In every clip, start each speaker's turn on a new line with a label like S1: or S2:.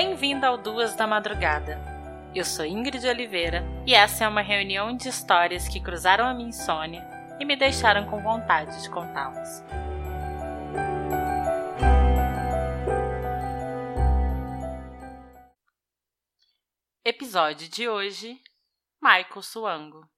S1: Bem-vindo ao Duas da Madrugada. Eu sou Ingrid Oliveira e essa é uma reunião de histórias que cruzaram a minha insônia e me deixaram com vontade de contá-las. Episódio de hoje: Michael Suango.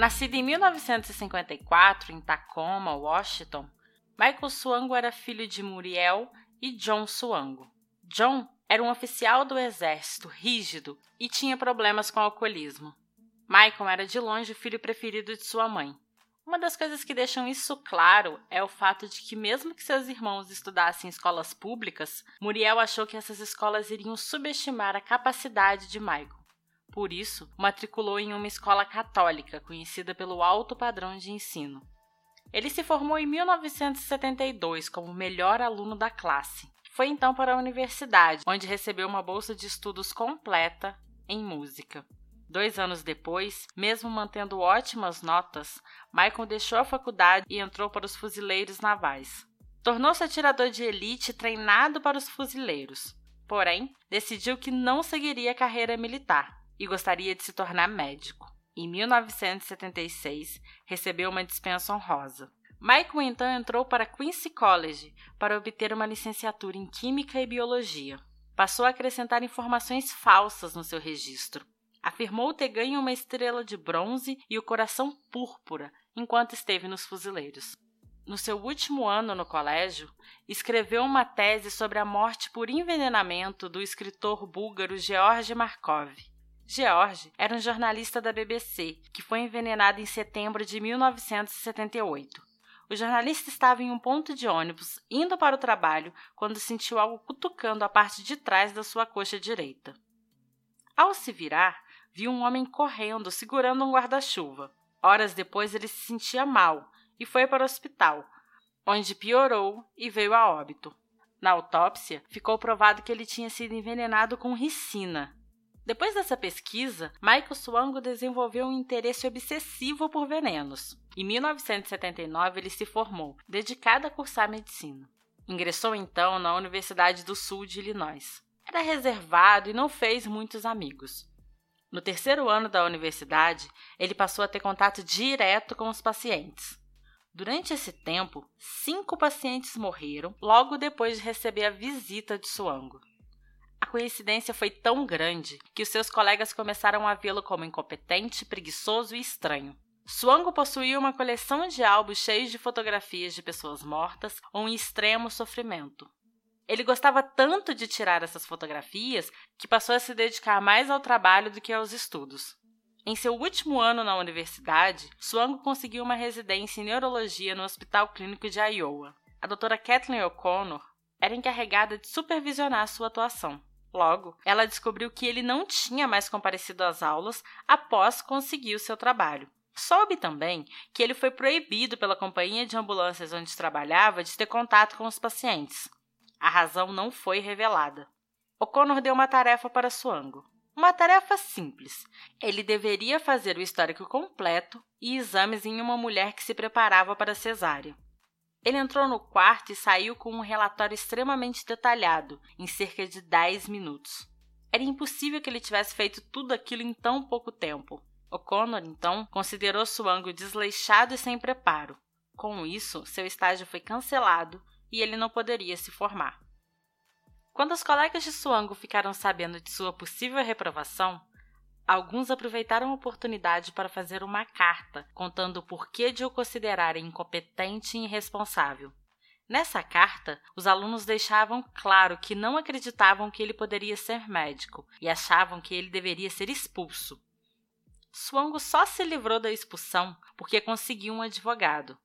S1: Nascido em 1954 em Tacoma, Washington, Michael Suango era filho de Muriel e John Suango. John era um oficial do exército rígido e tinha problemas com alcoolismo. Michael era de longe o filho preferido de sua mãe. Uma das coisas que deixam isso claro é o fato de que, mesmo que seus irmãos estudassem em escolas públicas, Muriel achou que essas escolas iriam subestimar a capacidade de Michael. Por isso, matriculou em uma escola católica conhecida pelo alto padrão de ensino. Ele se formou em 1972 como melhor aluno da classe. Foi então para a universidade, onde recebeu uma bolsa de estudos completa em música. Dois anos depois, mesmo mantendo ótimas notas, Michael deixou a faculdade e entrou para os fuzileiros navais. Tornou-se atirador de elite treinado para os fuzileiros. Porém, decidiu que não seguiria a carreira militar e gostaria de se tornar médico. Em 1976, recebeu uma dispensa honrosa. Michael então entrou para Quincy College para obter uma licenciatura em Química e Biologia. Passou a acrescentar informações falsas no seu registro. Afirmou ter ganho uma estrela de bronze e o coração púrpura enquanto esteve nos fuzileiros. No seu último ano no colégio, escreveu uma tese sobre a morte por envenenamento do escritor búlgaro George Markov. George era um jornalista da BBC que foi envenenado em setembro de 1978. O jornalista estava em um ponto de ônibus, indo para o trabalho, quando sentiu algo cutucando a parte de trás da sua coxa direita. Ao se virar, viu um homem correndo, segurando um guarda-chuva. Horas depois, ele se sentia mal e foi para o hospital, onde piorou e veio a óbito. Na autópsia, ficou provado que ele tinha sido envenenado com ricina, depois dessa pesquisa, Michael Swango desenvolveu um interesse obsessivo por venenos. Em 1979, ele se formou, dedicado a cursar medicina. Ingressou então na Universidade do Sul de Illinois. Era reservado e não fez muitos amigos. No terceiro ano da universidade, ele passou a ter contato direto com os pacientes. Durante esse tempo, cinco pacientes morreram logo depois de receber a visita de Suango. A coincidência foi tão grande que os seus colegas começaram a vê-lo como incompetente, preguiçoso e estranho. Swango possuía uma coleção de álbuns cheios de fotografias de pessoas mortas ou em extremo sofrimento. Ele gostava tanto de tirar essas fotografias que passou a se dedicar mais ao trabalho do que aos estudos. Em seu último ano na universidade, Swango conseguiu uma residência em neurologia no Hospital Clínico de Iowa. A doutora Kathleen O'Connor era encarregada de supervisionar sua atuação. Logo, ela descobriu que ele não tinha mais comparecido às aulas após conseguir o seu trabalho. Soube também que ele foi proibido pela companhia de ambulâncias onde trabalhava de ter contato com os pacientes. A razão não foi revelada. O'Connor deu uma tarefa para Suango. Uma tarefa simples. Ele deveria fazer o histórico completo e exames em uma mulher que se preparava para cesárea. Ele entrou no quarto e saiu com um relatório extremamente detalhado, em cerca de 10 minutos. Era impossível que ele tivesse feito tudo aquilo em tão pouco tempo. O'Connor, então, considerou Suango desleixado e sem preparo. Com isso, seu estágio foi cancelado e ele não poderia se formar. Quando os colegas de Suango ficaram sabendo de sua possível reprovação, Alguns aproveitaram a oportunidade para fazer uma carta contando o porquê de o considerarem incompetente e irresponsável. Nessa carta, os alunos deixavam claro que não acreditavam que ele poderia ser médico e achavam que ele deveria ser expulso. Swango só se livrou da expulsão porque conseguiu um advogado.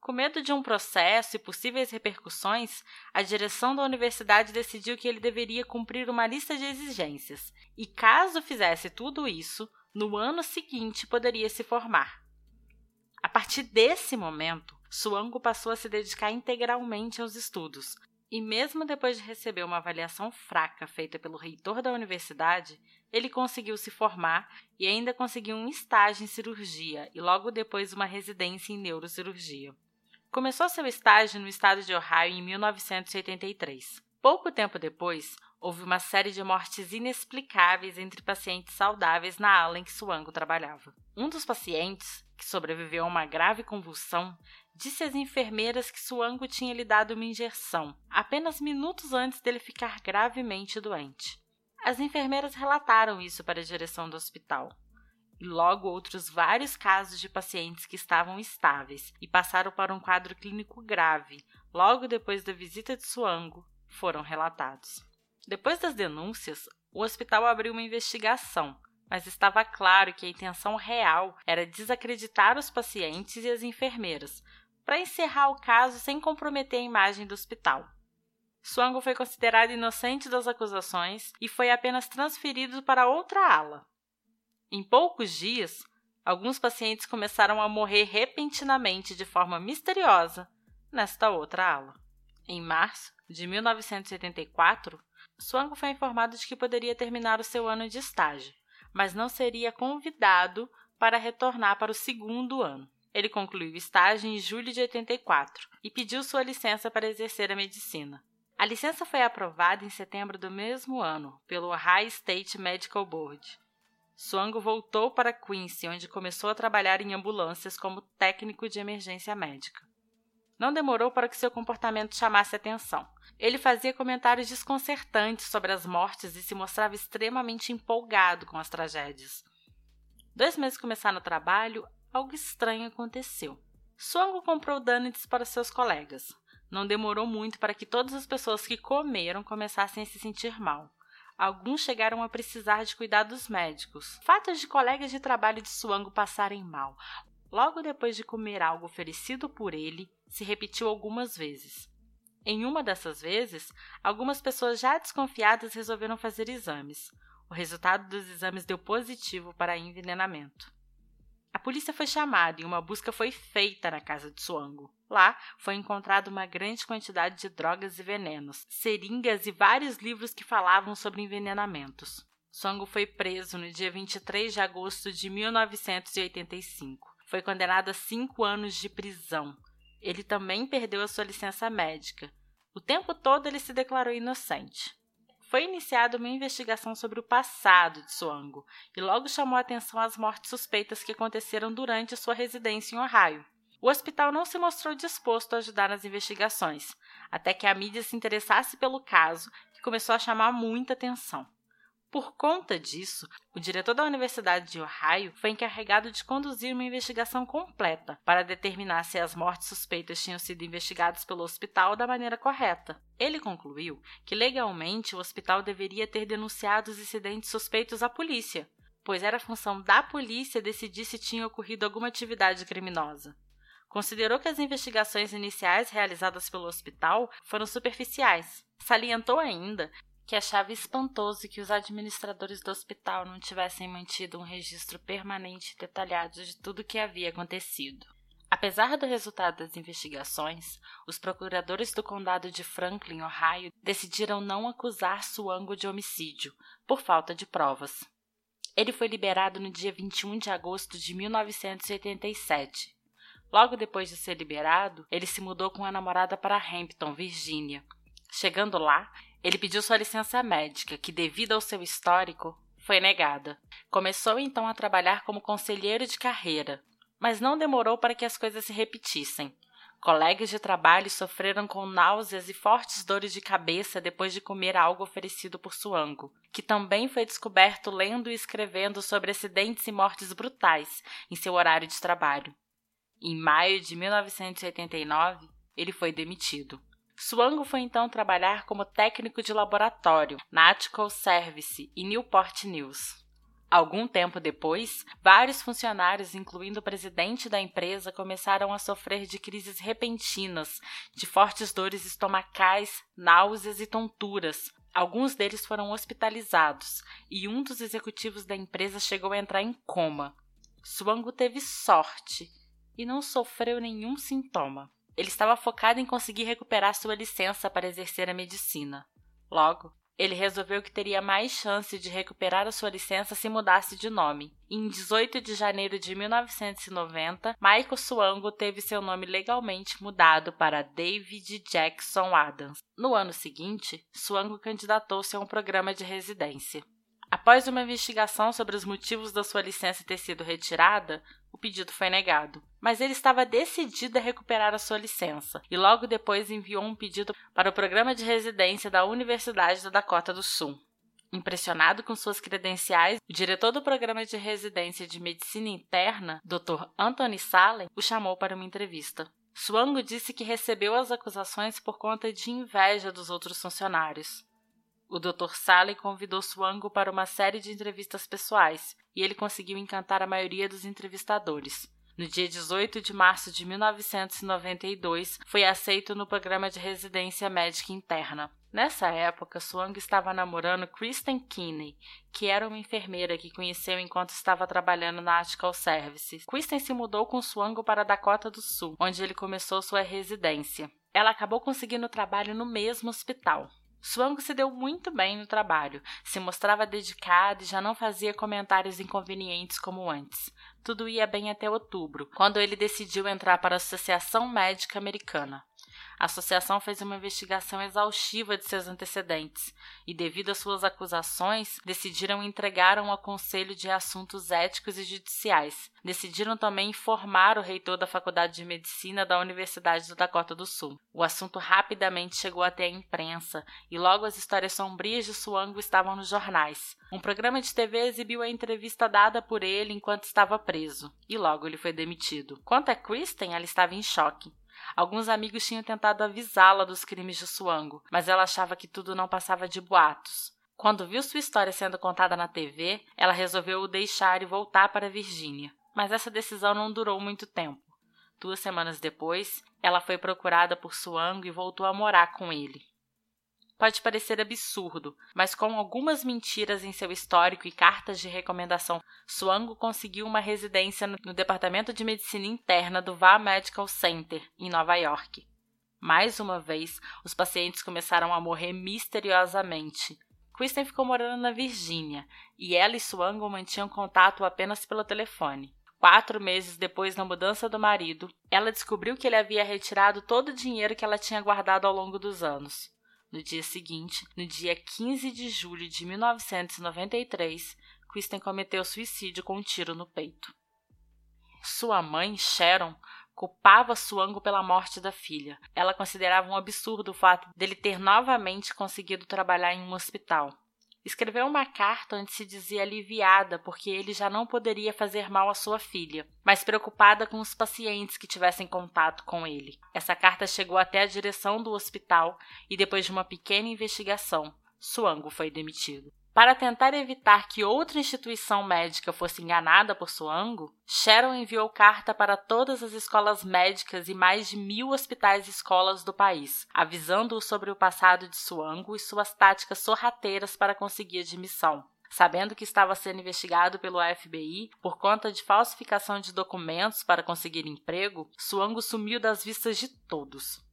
S1: Com medo de um processo e possíveis repercussões, a direção da universidade decidiu que ele deveria cumprir uma lista de exigências, e caso fizesse tudo isso, no ano seguinte poderia se formar. A partir desse momento, Suango passou a se dedicar integralmente aos estudos, E mesmo depois de receber uma avaliação fraca feita pelo reitor da universidade, ele conseguiu se formar e ainda conseguiu um estágio em cirurgia e logo depois uma residência em neurocirurgia. Começou seu estágio no estado de Ohio em 1983. Pouco tempo depois, houve uma série de mortes inexplicáveis entre pacientes saudáveis na ala em que Suango trabalhava. Um dos pacientes, que sobreviveu a uma grave convulsão, disse às enfermeiras que Suango tinha lhe dado uma injeção, apenas minutos antes dele ficar gravemente doente. As enfermeiras relataram isso para a direção do hospital. E logo outros vários casos de pacientes que estavam estáveis e passaram para um quadro clínico grave, logo depois da visita de Suango, foram relatados. Depois das denúncias, o hospital abriu uma investigação, mas estava claro que a intenção real era desacreditar os pacientes e as enfermeiras, para encerrar o caso sem comprometer a imagem do hospital. Swango foi considerado inocente das acusações e foi apenas transferido para outra ala. Em poucos dias, alguns pacientes começaram a morrer repentinamente de forma misteriosa nesta outra ala. Em março de 1984, Swango foi informado de que poderia terminar o seu ano de estágio, mas não seria convidado para retornar para o segundo ano. Ele concluiu o estágio em julho de 84 e pediu sua licença para exercer a medicina. A licença foi aprovada em setembro do mesmo ano pelo Ohio State Medical Board. Swango voltou para Quincy, onde começou a trabalhar em ambulâncias como técnico de emergência médica. Não demorou para que seu comportamento chamasse atenção. Ele fazia comentários desconcertantes sobre as mortes e se mostrava extremamente empolgado com as tragédias. Dois meses começaram o trabalho, algo estranho aconteceu. Songo comprou donuts para seus colegas. Não demorou muito para que todas as pessoas que comeram começassem a se sentir mal. Alguns chegaram a precisar de cuidados médicos. Fatos de colegas de trabalho de Suango passarem mal. Logo depois de comer algo oferecido por ele, se repetiu algumas vezes. Em uma dessas vezes, algumas pessoas já desconfiadas resolveram fazer exames. O resultado dos exames deu positivo para envenenamento. A polícia foi chamada e uma busca foi feita na casa de Suango. Lá foi encontrada uma grande quantidade de drogas e venenos, seringas e vários livros que falavam sobre envenenamentos. Suango foi preso no dia 23 de agosto de 1985. Foi condenado a cinco anos de prisão. Ele também perdeu a sua licença médica. O tempo todo ele se declarou inocente foi iniciada uma investigação sobre o passado de Suango e logo chamou a atenção as mortes suspeitas que aconteceram durante sua residência em Ohio. O hospital não se mostrou disposto a ajudar nas investigações, até que a mídia se interessasse pelo caso, que começou a chamar muita atenção. Por conta disso, o diretor da Universidade de Ohio foi encarregado de conduzir uma investigação completa para determinar se as mortes suspeitas tinham sido investigadas pelo hospital da maneira correta. Ele concluiu que legalmente o hospital deveria ter denunciado os incidentes suspeitos à polícia, pois era função da polícia decidir se tinha ocorrido alguma atividade criminosa. Considerou que as investigações iniciais realizadas pelo hospital foram superficiais. Salientou ainda que achava espantoso que os administradores do hospital não tivessem mantido um registro permanente e detalhado de tudo o que havia acontecido. Apesar do resultado das investigações, os procuradores do condado de Franklin, Ohio, decidiram não acusar Suango de homicídio, por falta de provas. Ele foi liberado no dia 21 de agosto de 1987. Logo depois de ser liberado, ele se mudou com a namorada para Hampton, Virgínia. Chegando lá, ele pediu sua licença médica, que, devido ao seu histórico, foi negada. Começou então a trabalhar como conselheiro de carreira, mas não demorou para que as coisas se repetissem. Colegas de trabalho sofreram com náuseas e fortes dores de cabeça depois de comer algo oferecido por Suango, que também foi descoberto lendo e escrevendo sobre acidentes e mortes brutais em seu horário de trabalho. Em maio de 1989, ele foi demitido. Swango foi então trabalhar como técnico de laboratório na Atco Service e Newport News. Algum tempo depois, vários funcionários, incluindo o presidente da empresa, começaram a sofrer de crises repentinas, de fortes dores estomacais, náuseas e tonturas. Alguns deles foram hospitalizados e um dos executivos da empresa chegou a entrar em coma. Swango teve sorte e não sofreu nenhum sintoma. Ele estava focado em conseguir recuperar sua licença para exercer a medicina. Logo, ele resolveu que teria mais chance de recuperar a sua licença se mudasse de nome. Em 18 de janeiro de 1990, Michael Swango teve seu nome legalmente mudado para David Jackson Adams. No ano seguinte, Swango candidatou-se a um programa de residência. Após uma investigação sobre os motivos da sua licença ter sido retirada, o pedido foi negado. Mas ele estava decidido a recuperar a sua licença e logo depois enviou um pedido para o programa de residência da Universidade da Dakota do Sul. Impressionado com suas credenciais, o diretor do programa de residência de medicina interna, Dr. Anthony Salem, o chamou para uma entrevista. Swango disse que recebeu as acusações por conta de inveja dos outros funcionários. O Dr. Salem convidou Swango para uma série de entrevistas pessoais e ele conseguiu encantar a maioria dos entrevistadores. No dia 18 de março de 1992, foi aceito no programa de residência médica interna. Nessa época, Swang estava namorando Kristen Kinney, que era uma enfermeira que conheceu enquanto estava trabalhando na Article Services. Kristen se mudou com Swang para Dakota do Sul, onde ele começou sua residência. Ela acabou conseguindo trabalho no mesmo hospital. Swango se deu muito bem no trabalho, se mostrava dedicado e já não fazia comentários inconvenientes como antes. Tudo ia bem até outubro, quando ele decidiu entrar para a Associação Médica Americana. A associação fez uma investigação exaustiva de seus antecedentes e, devido às suas acusações, decidiram entregar ao Conselho de Assuntos Éticos e Judiciais. Decidiram também informar o reitor da Faculdade de Medicina da Universidade do Dakota do Sul. O assunto rapidamente chegou até a imprensa e logo as histórias sombrias de Suango estavam nos jornais. Um programa de TV exibiu a entrevista dada por ele enquanto estava preso e logo ele foi demitido. Quanto a Kristen, ela estava em choque. Alguns amigos tinham tentado avisá-la dos crimes de Suango, mas ela achava que tudo não passava de boatos. Quando viu sua história sendo contada na TV, ela resolveu o deixar e voltar para Virgínia. Mas essa decisão não durou muito tempo. Duas semanas depois, ela foi procurada por Suango e voltou a morar com ele. Pode parecer absurdo, mas com algumas mentiras em seu histórico e cartas de recomendação, Swango conseguiu uma residência no Departamento de Medicina Interna do VA Medical Center, em Nova York. Mais uma vez, os pacientes começaram a morrer misteriosamente. Kristen ficou morando na Virgínia e ela e Swango mantinham contato apenas pelo telefone. Quatro meses depois da mudança do marido, ela descobriu que ele havia retirado todo o dinheiro que ela tinha guardado ao longo dos anos. No dia seguinte, no dia 15 de julho de 1993, Kristen cometeu suicídio com um tiro no peito. Sua mãe, Sharon, culpava Suango pela morte da filha. Ela considerava um absurdo o fato dele ter novamente conseguido trabalhar em um hospital. Escreveu uma carta onde se dizia aliviada porque ele já não poderia fazer mal à sua filha, mas preocupada com os pacientes que tivessem contato com ele. Essa carta chegou até a direção do hospital e, depois de uma pequena investigação, Suango foi demitido. Para tentar evitar que outra instituição médica fosse enganada por Suango, Sharon enviou carta para todas as escolas médicas e mais de mil hospitais e escolas do país, avisando-os sobre o passado de Suango e suas táticas sorrateiras para conseguir admissão. Sabendo que estava sendo investigado pelo FBI por conta de falsificação de documentos para conseguir emprego, Suango sumiu das vistas de todos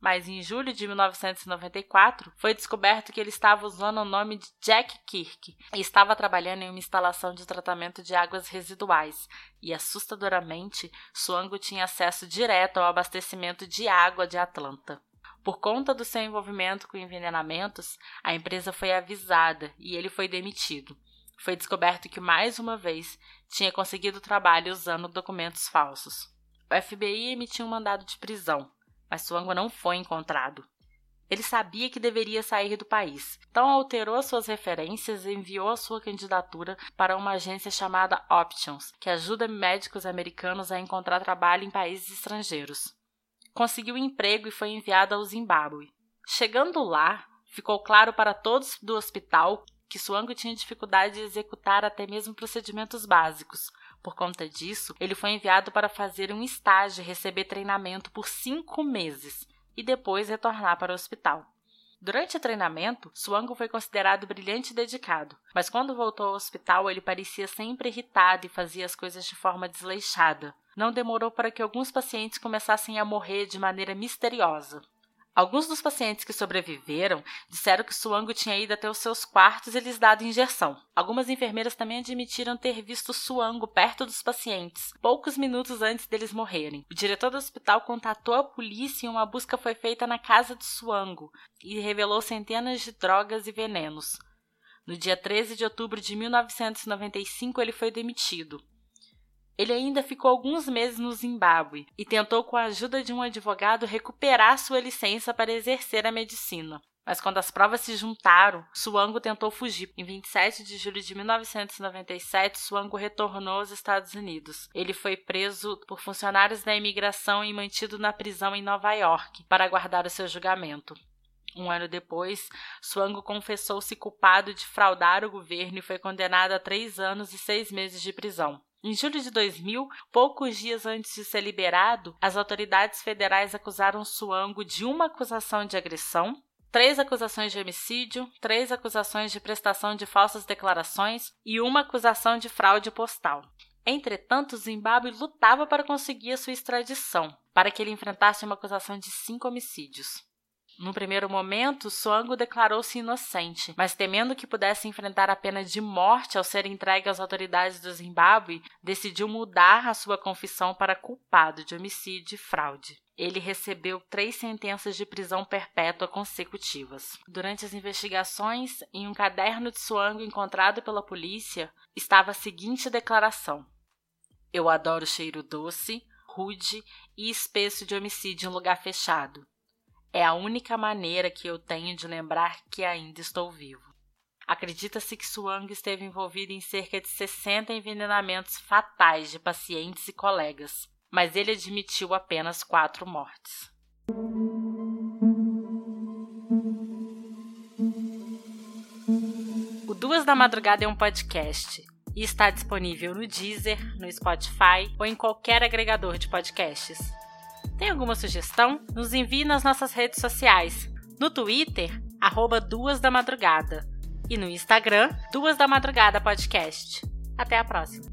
S1: mas em julho de 1994 foi descoberto que ele estava usando o nome de Jack Kirk e estava trabalhando em uma instalação de tratamento de águas residuais. E assustadoramente, Swango tinha acesso direto ao abastecimento de água de Atlanta. Por conta do seu envolvimento com envenenamentos, a empresa foi avisada e ele foi demitido. Foi descoberto que, mais uma vez, tinha conseguido trabalho usando documentos falsos. O FBI emitiu um mandado de prisão, mas Suangwa não foi encontrado. Ele sabia que deveria sair do país, então alterou suas referências e enviou a sua candidatura para uma agência chamada Options, que ajuda médicos americanos a encontrar trabalho em países estrangeiros. Conseguiu emprego e foi enviado ao Zimbábue. Chegando lá, ficou claro para todos do hospital que Suango tinha dificuldade de executar até mesmo procedimentos básicos, por conta disso, ele foi enviado para fazer um estágio e receber treinamento por cinco meses e depois retornar para o hospital. Durante o treinamento, Swango foi considerado brilhante e dedicado, mas quando voltou ao hospital ele parecia sempre irritado e fazia as coisas de forma desleixada. não demorou para que alguns pacientes começassem a morrer de maneira misteriosa. Alguns dos pacientes que sobreviveram disseram que Suango tinha ido até os seus quartos e lhes dado injeção. Algumas enfermeiras também admitiram ter visto Suango perto dos pacientes, poucos minutos antes deles morrerem. O diretor do hospital contatou a polícia e uma busca foi feita na casa de Suango e revelou centenas de drogas e venenos. No dia 13 de outubro de 1995, ele foi demitido. Ele ainda ficou alguns meses no Zimbábue e tentou, com a ajuda de um advogado, recuperar sua licença para exercer a medicina. Mas quando as provas se juntaram, Suango tentou fugir. Em 27 de julho de 1997, Suango retornou aos Estados Unidos. Ele foi preso por funcionários da imigração e mantido na prisão em Nova York para aguardar o seu julgamento. Um ano depois, Suango confessou-se culpado de fraudar o governo e foi condenado a três anos e seis meses de prisão. Em julho de 2000, poucos dias antes de ser liberado, as autoridades federais acusaram Suango de uma acusação de agressão, três acusações de homicídio, três acusações de prestação de falsas declarações e uma acusação de fraude postal. Entretanto, Zimbábue lutava para conseguir a sua extradição, para que ele enfrentasse uma acusação de cinco homicídios. No primeiro momento, Suango declarou-se inocente, mas temendo que pudesse enfrentar a pena de morte ao ser entregue às autoridades do Zimbábue, decidiu mudar a sua confissão para culpado de homicídio e fraude. Ele recebeu três sentenças de prisão perpétua consecutivas. Durante as investigações, em um caderno de Suango encontrado pela polícia, estava a seguinte declaração: Eu adoro cheiro doce, rude e espesso de homicídio em lugar fechado. É a única maneira que eu tenho de lembrar que ainda estou vivo. Acredita-se que Suang esteve envolvido em cerca de 60 envenenamentos fatais de pacientes e colegas, mas ele admitiu apenas quatro mortes. O Duas da Madrugada é um podcast e está disponível no Deezer, no Spotify ou em qualquer agregador de podcasts. Tem alguma sugestão? Nos envie nas nossas redes sociais. No Twitter, arroba Duas da Madrugada. E no Instagram, Duas da Madrugada Podcast. Até a próxima.